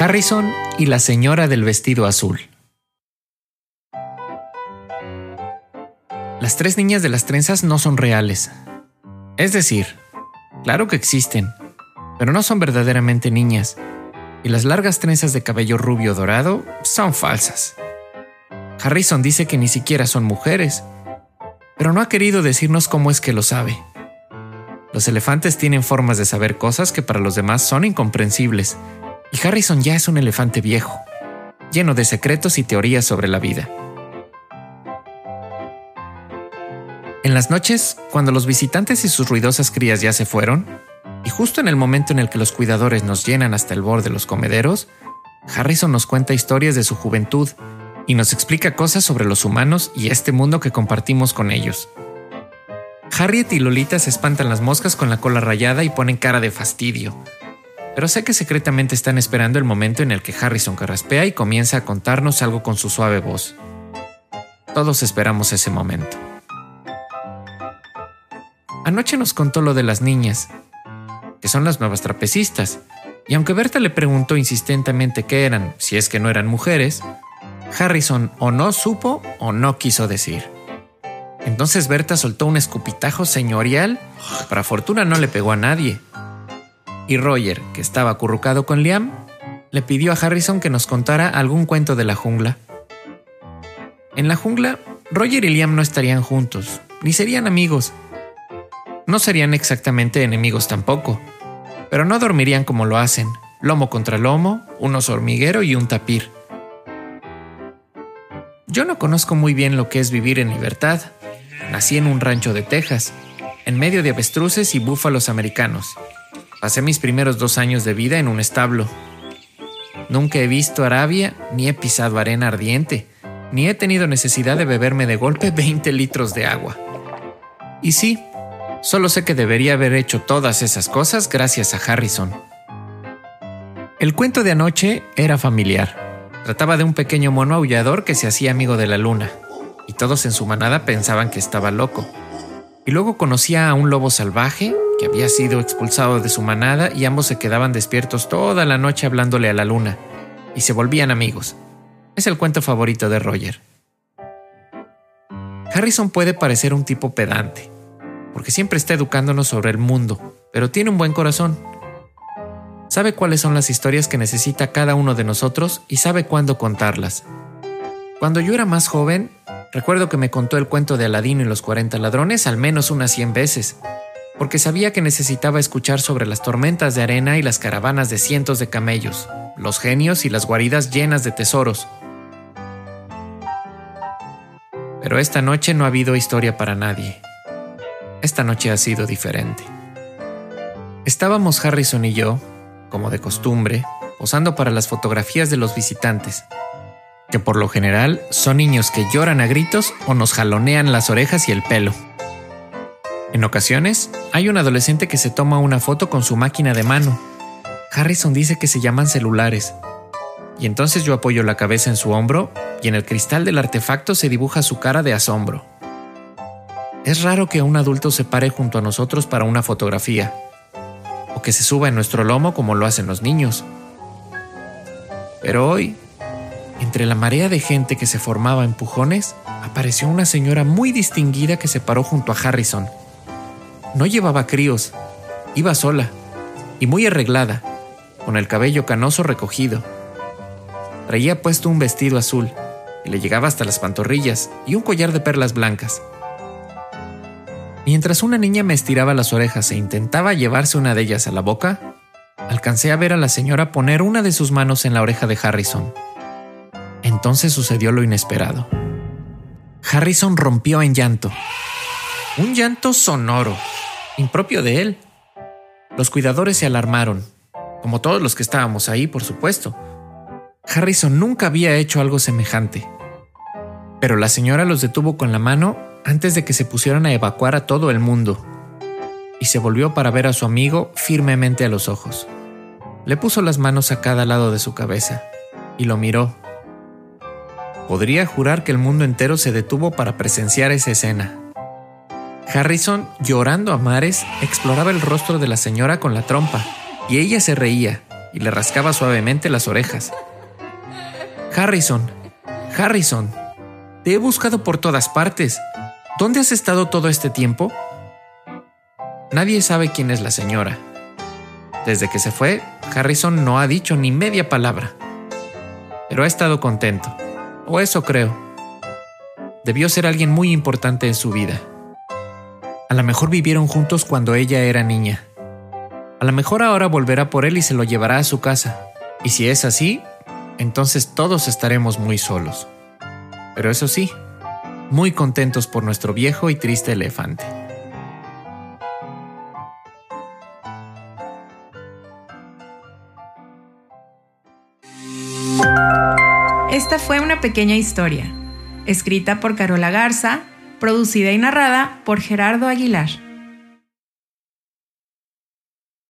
Harrison y la señora del vestido azul. Las tres niñas de las trenzas no son reales. Es decir, claro que existen, pero no son verdaderamente niñas, y las largas trenzas de cabello rubio dorado son falsas. Harrison dice que ni siquiera son mujeres, pero no ha querido decirnos cómo es que lo sabe. Los elefantes tienen formas de saber cosas que para los demás son incomprensibles, y Harrison ya es un elefante viejo, lleno de secretos y teorías sobre la vida. En las noches, cuando los visitantes y sus ruidosas crías ya se fueron, y justo en el momento en el que los cuidadores nos llenan hasta el borde los comederos, Harrison nos cuenta historias de su juventud y nos explica cosas sobre los humanos y este mundo que compartimos con ellos. Harriet y Lolita se espantan las moscas con la cola rayada y ponen cara de fastidio. Pero sé que secretamente están esperando el momento en el que Harrison carraspea y comienza a contarnos algo con su suave voz. Todos esperamos ese momento. Anoche nos contó lo de las niñas, que son las nuevas trapecistas, y aunque Berta le preguntó insistentemente qué eran, si es que no eran mujeres, Harrison o no supo o no quiso decir. Entonces Berta soltó un escupitajo señorial para fortuna no le pegó a nadie. Y Roger, que estaba acurrucado con Liam, le pidió a Harrison que nos contara algún cuento de la jungla. En la jungla, Roger y Liam no estarían juntos, ni serían amigos. No serían exactamente enemigos tampoco, pero no dormirían como lo hacen, lomo contra lomo, un oso hormiguero y un tapir. Yo no conozco muy bien lo que es vivir en libertad, Nací en un rancho de Texas, en medio de avestruces y búfalos americanos. Pasé mis primeros dos años de vida en un establo. Nunca he visto Arabia, ni he pisado arena ardiente, ni he tenido necesidad de beberme de golpe 20 litros de agua. Y sí, solo sé que debería haber hecho todas esas cosas gracias a Harrison. El cuento de anoche era familiar. Trataba de un pequeño mono aullador que se hacía amigo de la luna y todos en su manada pensaban que estaba loco. Y luego conocía a un lobo salvaje que había sido expulsado de su manada y ambos se quedaban despiertos toda la noche hablándole a la luna y se volvían amigos. Es el cuento favorito de Roger. Harrison puede parecer un tipo pedante, porque siempre está educándonos sobre el mundo, pero tiene un buen corazón. Sabe cuáles son las historias que necesita cada uno de nosotros y sabe cuándo contarlas. Cuando yo era más joven, Recuerdo que me contó el cuento de Aladino y los 40 ladrones al menos unas 100 veces, porque sabía que necesitaba escuchar sobre las tormentas de arena y las caravanas de cientos de camellos, los genios y las guaridas llenas de tesoros. Pero esta noche no ha habido historia para nadie. Esta noche ha sido diferente. Estábamos Harrison y yo, como de costumbre, posando para las fotografías de los visitantes, que por lo general son niños que lloran a gritos o nos jalonean las orejas y el pelo. En ocasiones, hay un adolescente que se toma una foto con su máquina de mano. Harrison dice que se llaman celulares. Y entonces yo apoyo la cabeza en su hombro y en el cristal del artefacto se dibuja su cara de asombro. Es raro que un adulto se pare junto a nosotros para una fotografía, o que se suba en nuestro lomo como lo hacen los niños. Pero hoy entre la marea de gente que se formaba en pujones, apareció una señora muy distinguida que se paró junto a Harrison. No llevaba críos, iba sola y muy arreglada, con el cabello canoso recogido. Traía puesto un vestido azul, que le llegaba hasta las pantorrillas, y un collar de perlas blancas. Mientras una niña me estiraba las orejas e intentaba llevarse una de ellas a la boca, alcancé a ver a la señora poner una de sus manos en la oreja de Harrison. Entonces sucedió lo inesperado. Harrison rompió en llanto. Un llanto sonoro, impropio de él. Los cuidadores se alarmaron, como todos los que estábamos ahí, por supuesto. Harrison nunca había hecho algo semejante. Pero la señora los detuvo con la mano antes de que se pusieran a evacuar a todo el mundo. Y se volvió para ver a su amigo firmemente a los ojos. Le puso las manos a cada lado de su cabeza y lo miró Podría jurar que el mundo entero se detuvo para presenciar esa escena. Harrison, llorando a mares, exploraba el rostro de la señora con la trompa y ella se reía y le rascaba suavemente las orejas. Harrison, Harrison, te he buscado por todas partes. ¿Dónde has estado todo este tiempo? Nadie sabe quién es la señora. Desde que se fue, Harrison no ha dicho ni media palabra. Pero ha estado contento, o eso creo. Debió ser alguien muy importante en su vida. A lo mejor vivieron juntos cuando ella era niña. A lo mejor ahora volverá por él y se lo llevará a su casa. Y si es así, entonces todos estaremos muy solos. Pero eso sí, muy contentos por nuestro viejo y triste elefante. Esta fue una pequeña historia, escrita por Carola Garza, producida y narrada por Gerardo Aguilar.